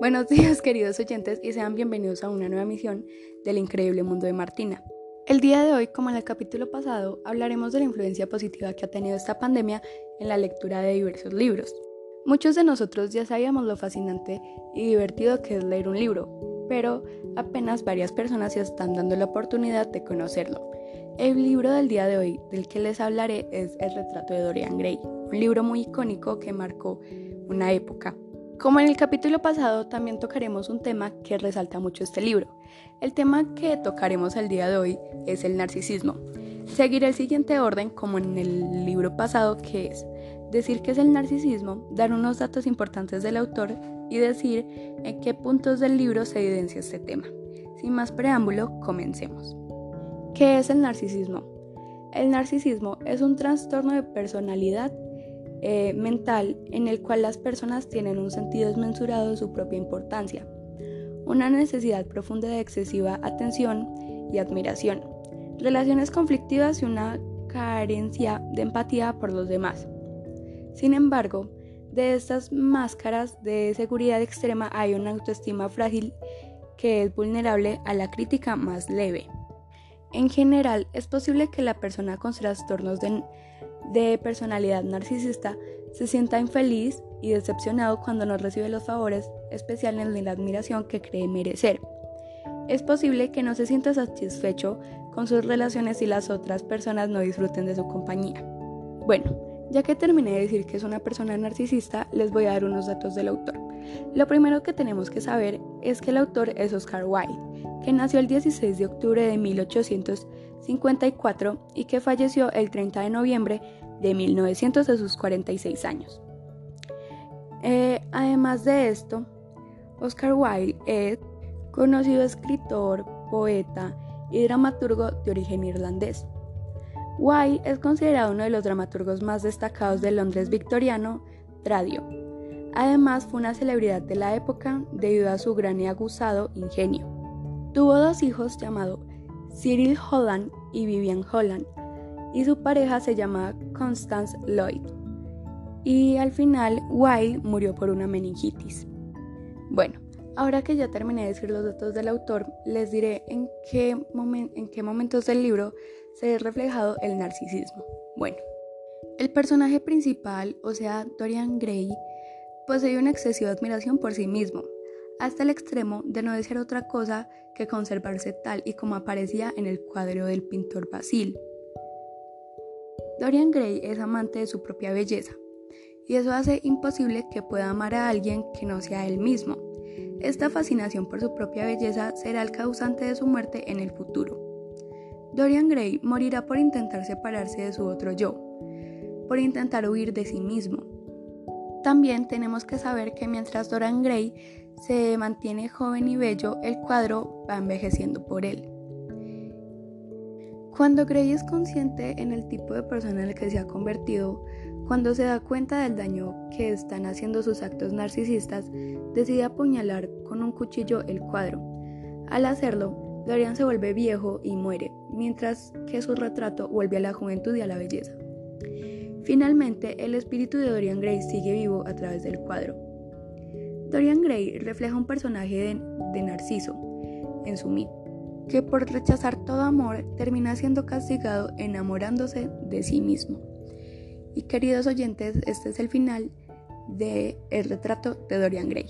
Buenos días queridos oyentes y sean bienvenidos a una nueva misión del increíble mundo de Martina. El día de hoy, como en el capítulo pasado, hablaremos de la influencia positiva que ha tenido esta pandemia en la lectura de diversos libros. Muchos de nosotros ya sabíamos lo fascinante y divertido que es leer un libro, pero apenas varias personas se están dando la oportunidad de conocerlo. El libro del día de hoy del que les hablaré es El retrato de Dorian Gray, un libro muy icónico que marcó una época. Como en el capítulo pasado, también tocaremos un tema que resalta mucho este libro. El tema que tocaremos el día de hoy es el narcisismo. Seguiré el siguiente orden como en el libro pasado, que es decir qué es el narcisismo, dar unos datos importantes del autor y decir en qué puntos del libro se evidencia este tema. Sin más preámbulo, comencemos. ¿Qué es el narcisismo? El narcisismo es un trastorno de personalidad eh, mental en el cual las personas tienen un sentido desmensurado de su propia importancia, una necesidad profunda de excesiva atención y admiración, relaciones conflictivas y una carencia de empatía por los demás. Sin embargo, de estas máscaras de seguridad extrema hay una autoestima frágil que es vulnerable a la crítica más leve. En general, es posible que la persona con trastornos de de personalidad narcisista se sienta infeliz y decepcionado cuando no recibe los favores especiales ni la admiración que cree merecer. Es posible que no se sienta satisfecho con sus relaciones y las otras personas no disfruten de su compañía. Bueno, ya que terminé de decir que es una persona narcisista, les voy a dar unos datos del autor. Lo primero que tenemos que saber es que el autor es Oscar Wilde, que nació el 16 de octubre de 1854 y que falleció el 30 de noviembre de 1900 a sus 46 años. Eh, además de esto, Oscar Wilde es conocido escritor, poeta y dramaturgo de origen irlandés. Wilde es considerado uno de los dramaturgos más destacados del Londres victoriano, Tradio. Además, fue una celebridad de la época debido a su gran y aguzado ingenio. Tuvo dos hijos llamados Cyril Holland y Vivian Holland, y su pareja se llamaba Constance Lloyd. Y al final, Wilde murió por una meningitis. Bueno, ahora que ya terminé de decir los datos del autor, les diré en qué, en qué momentos del libro se ve reflejado el narcisismo. Bueno, el personaje principal, o sea, Dorian Gray, posee una excesiva admiración por sí mismo, hasta el extremo de no desear otra cosa que conservarse tal y como aparecía en el cuadro del pintor Basil. Dorian Gray es amante de su propia belleza, y eso hace imposible que pueda amar a alguien que no sea él mismo. Esta fascinación por su propia belleza será el causante de su muerte en el futuro. Dorian Gray morirá por intentar separarse de su otro yo, por intentar huir de sí mismo. También tenemos que saber que mientras Dorian Gray se mantiene joven y bello, el cuadro va envejeciendo por él. Cuando Gray es consciente en el tipo de persona en el que se ha convertido, cuando se da cuenta del daño que están haciendo sus actos narcisistas, decide apuñalar con un cuchillo el cuadro. Al hacerlo, Dorian se vuelve viejo y muere, mientras que su retrato vuelve a la juventud y a la belleza. Finalmente, el espíritu de Dorian Gray sigue vivo a través del cuadro. Dorian Gray refleja un personaje de, Narciso en su mito que por rechazar todo amor termina siendo castigado enamorándose de sí mismo. Y queridos oyentes, este es el final de El retrato de Dorian Gray.